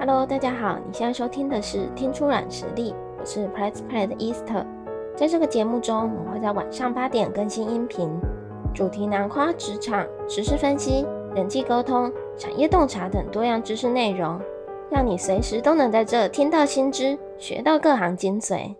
Hello，大家好，你现在收听的是听出软实力，我是 Press Play 的 Easter。在这个节目中，我们会在晚上八点更新音频，主题囊括职场、时事分析、人际沟通、产业洞察等多样知识内容，让你随时都能在这听到新知，学到各行精髓。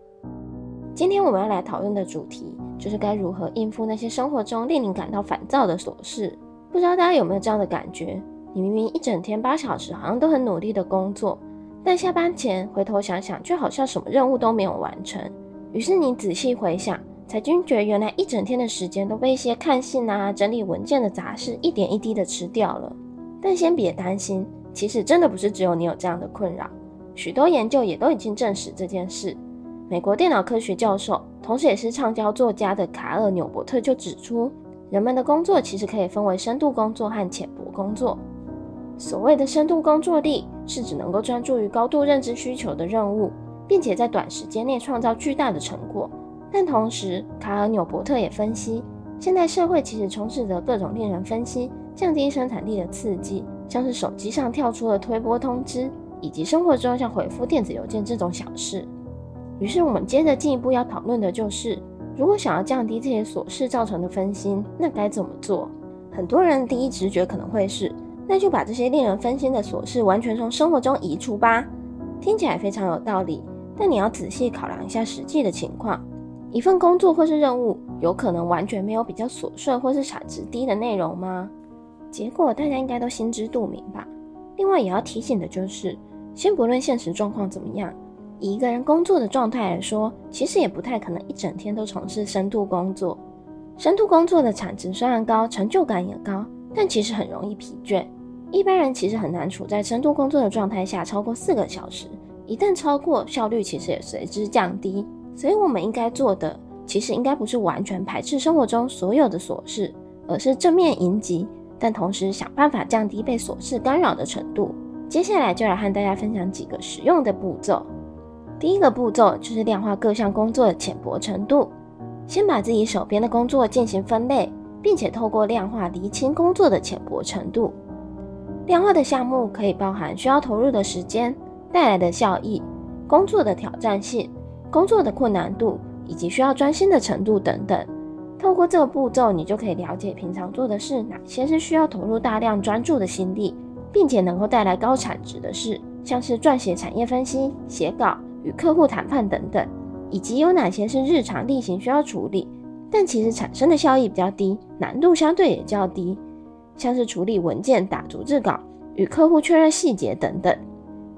今天我们要来讨论的主题，就是该如何应付那些生活中令你感到烦躁的琐事。不知道大家有没有这样的感觉？你明明一整天八小时，好像都很努力的工作，但下班前回头想想，却好像什么任务都没有完成。于是你仔细回想，才惊觉原来一整天的时间都被一些看信啊、整理文件的杂事一点一滴的吃掉了。但先别担心，其实真的不是只有你有这样的困扰，许多研究也都已经证实这件事。美国电脑科学教授，同时也是畅销作家的卡尔纽伯特就指出，人们的工作其实可以分为深度工作和浅薄工作。所谓的深度工作力，是指能够专注于高度认知需求的任务，并且在短时间内创造巨大的成果。但同时，卡尔纽伯特也分析，现代社会其实充斥着各种令人分析、降低生产力的刺激，像是手机上跳出的推播通知，以及生活中像回复电子邮件这种小事。于是，我们接着进一步要讨论的就是，如果想要降低这些琐事造成的分心，那该怎么做？很多人第一直觉可能会是。那就把这些令人分心的琐事完全从生活中移除吧，听起来非常有道理。但你要仔细考量一下实际的情况，一份工作或是任务，有可能完全没有比较琐碎或是产值低的内容吗？结果大家应该都心知肚明吧。另外也要提醒的就是，先不论现实状况怎么样，以一个人工作的状态来说，其实也不太可能一整天都从事深度工作。深度工作的产值虽然高，成就感也高，但其实很容易疲倦。一般人其实很难处在深度工作的状态下超过四个小时，一旦超过，效率其实也随之降低。所以我们应该做的，其实应该不是完全排斥生活中所有的琐事，而是正面迎击，但同时想办法降低被琐事干扰的程度。接下来就来和大家分享几个实用的步骤。第一个步骤就是量化各项工作的浅薄程度，先把自己手边的工作进行分类，并且透过量化厘清工作的浅薄程度。量化的项目可以包含需要投入的时间、带来的效益、工作的挑战性、工作的困难度以及需要专心的程度等等。透过这个步骤，你就可以了解平常做的事哪些是需要投入大量专注的心力，并且能够带来高产值的事，像是撰写产业分析、写稿、与客户谈判等等，以及有哪些是日常例行需要处理，但其实产生的效益比较低，难度相对也较低。像是处理文件、打逐字稿、与客户确认细节等等。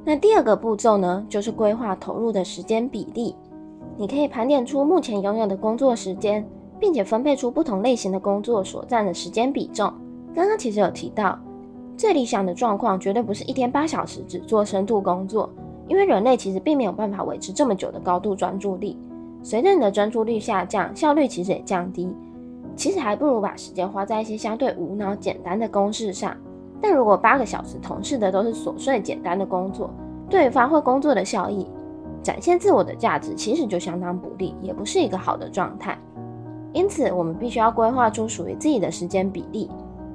那第二个步骤呢，就是规划投入的时间比例。你可以盘点出目前拥有的工作时间，并且分配出不同类型的工作所占的时间比重。刚刚其实有提到，最理想的状况绝对不是一天八小时只做深度工作，因为人类其实并没有办法维持这么久的高度专注力。随着你的专注力下降，效率其实也降低。其实还不如把时间花在一些相对无脑、简单的公事上。但如果八个小时从事的都是琐碎、简单的工作，对于发挥工作的效益、展现自我的价值，其实就相当不利，也不是一个好的状态。因此，我们必须要规划出属于自己的时间比例。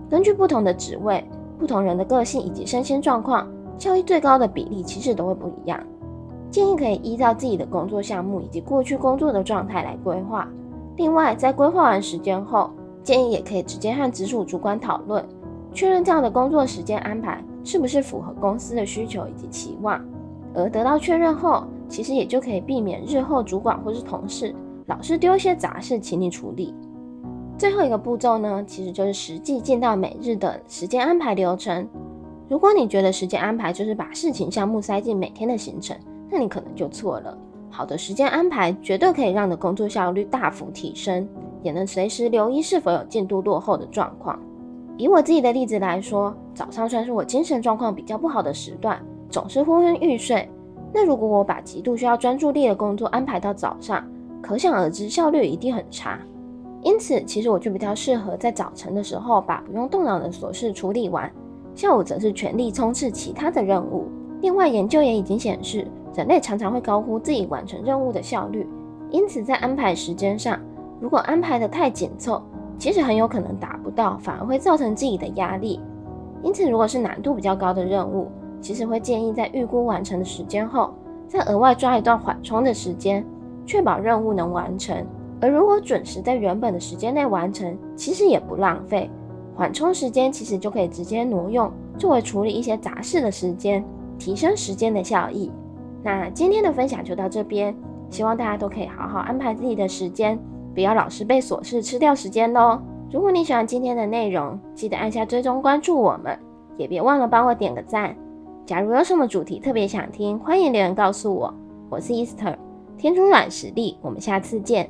根据不同的职位、不同人的个性以及身心状况，效益最高的比例其实都会不一样。建议可以依照自己的工作项目以及过去工作的状态来规划。另外，在规划完时间后，建议也可以直接和直属主管讨论，确认这样的工作时间安排是不是符合公司的需求以及期望。而得到确认后，其实也就可以避免日后主管或是同事老是丢一些杂事请你处理。最后一个步骤呢，其实就是实际进到每日的时间安排流程。如果你觉得时间安排就是把事情项目塞进每天的行程，那你可能就错了。好的时间安排绝对可以让你的工作效率大幅提升，也能随时留意是否有进度落后的状况。以我自己的例子来说，早上算是我精神状况比较不好的时段，总是昏昏欲睡。那如果我把极度需要专注力的工作安排到早上，可想而知效率一定很差。因此，其实我就比较适合在早晨的时候把不用动脑的琐事处理完，下午则是全力冲刺其他的任务。另外，研究也已经显示，人类常常会高估自己完成任务的效率，因此在安排时间上，如果安排得太紧凑，其实很有可能达不到，反而会造成自己的压力。因此，如果是难度比较高的任务，其实会建议在预估完成的时间后，再额外抓一段缓冲的时间，确保任务能完成。而如果准时在原本的时间内完成，其实也不浪费。缓冲时间其实就可以直接挪用，作为处理一些杂事的时间，提升时间的效益。那今天的分享就到这边，希望大家都可以好好安排自己的时间，不要老是被琐事吃掉时间喽。如果你喜欢今天的内容，记得按下追踪关注我们，也别忘了帮我点个赞。假如有什么主题特别想听，欢迎留言告诉我。我是 Easter，天初软实力，我们下次见。